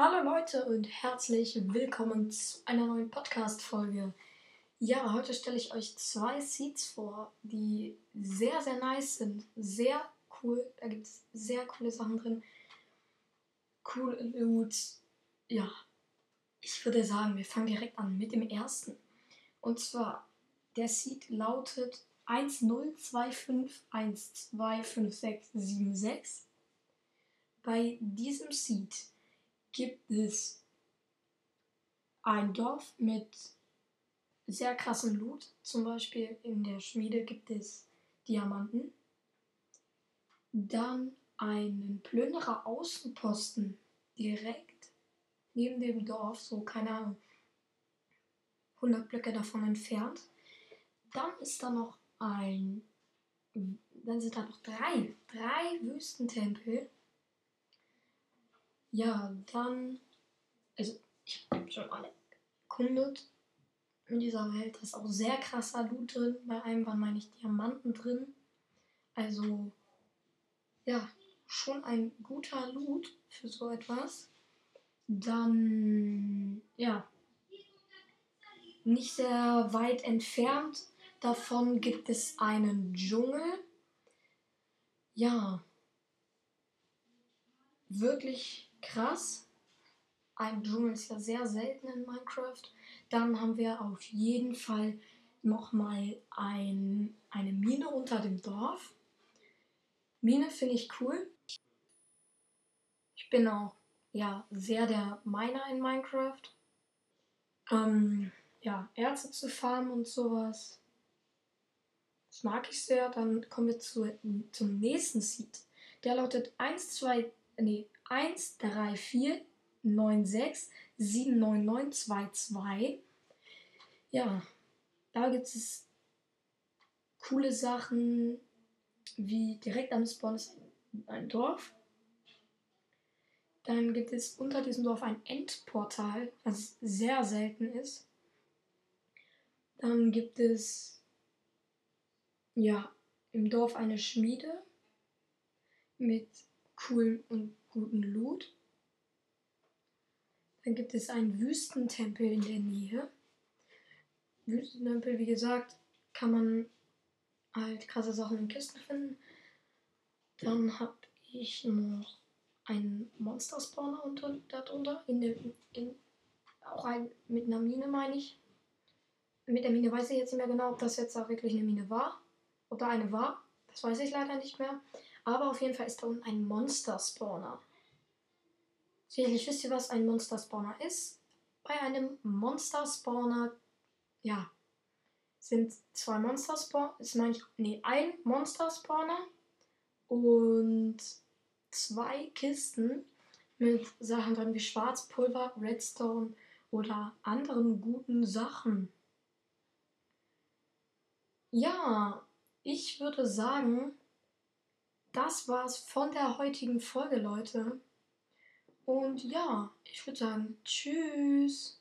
Hallo Leute und herzlich willkommen zu einer neuen Podcast-Folge. Ja, heute stelle ich euch zwei Seeds vor, die sehr, sehr nice sind. Sehr cool. Da gibt es sehr coole Sachen drin. Cool Loot. Ja, ich würde sagen, wir fangen direkt an mit dem ersten. Und zwar, der Seed lautet 1025125676. Bei diesem Seed gibt es ein Dorf mit sehr krassem Loot. Zum Beispiel in der Schmiede gibt es Diamanten. Dann einen Plünderer Außenposten direkt neben dem Dorf, so keine Ahnung, 100 Blöcke davon entfernt. Dann ist da noch ein, dann sind da noch drei, drei Wüstentempel ja, dann. Also, ich habe schon alle erkundet in dieser Welt. Ist auch sehr krasser Loot drin. Bei einem waren, meine ich, Diamanten drin. Also, ja, schon ein guter Loot für so etwas. Dann, ja, nicht sehr weit entfernt davon gibt es einen Dschungel. Ja, wirklich krass. Ein Dschungel ist ja sehr selten in Minecraft. Dann haben wir auf jeden Fall nochmal ein, eine Mine unter dem Dorf. Mine finde ich cool. Ich bin auch ja sehr der Miner in Minecraft. Ähm, ja, Erze zu farmen und sowas. Das mag ich sehr. Dann kommen wir zu, zum nächsten Seed. Der lautet 1, 2, nee, 1, 3, 4, 9, 6, 7, 9, 9, 2, 2. Ja, da gibt es coole Sachen, wie direkt am Spawn ist ein Dorf. Dann gibt es unter diesem Dorf ein Endportal, was sehr selten ist. Dann gibt es ja im Dorf eine Schmiede mit coolen und guten Loot. Dann gibt es einen Wüstentempel in der Nähe. Wüstentempel, wie gesagt, kann man halt krasse Sachen in Kisten finden. Dann habe ich noch einen Monster-Spawner unter, darunter. In dem, in, auch ein, mit einer Mine, meine ich. Mit der Mine weiß ich jetzt nicht mehr genau, ob das jetzt auch wirklich eine Mine war. Oder eine war. Das weiß ich leider nicht mehr. Aber auf jeden Fall ist da unten ein Monster-Spawner. Sicherlich wisst ihr, was ein Monster-Spawner ist. Bei einem Monster-Spawner, ja, sind zwei Monster-Spawner, ist meine ich, nee, ein Monster-Spawner und zwei Kisten mit Sachen drin wie Schwarzpulver, Redstone oder anderen guten Sachen. Ja, ich würde sagen, das war's von der heutigen Folge, Leute. Und ja, ich würde sagen, tschüss.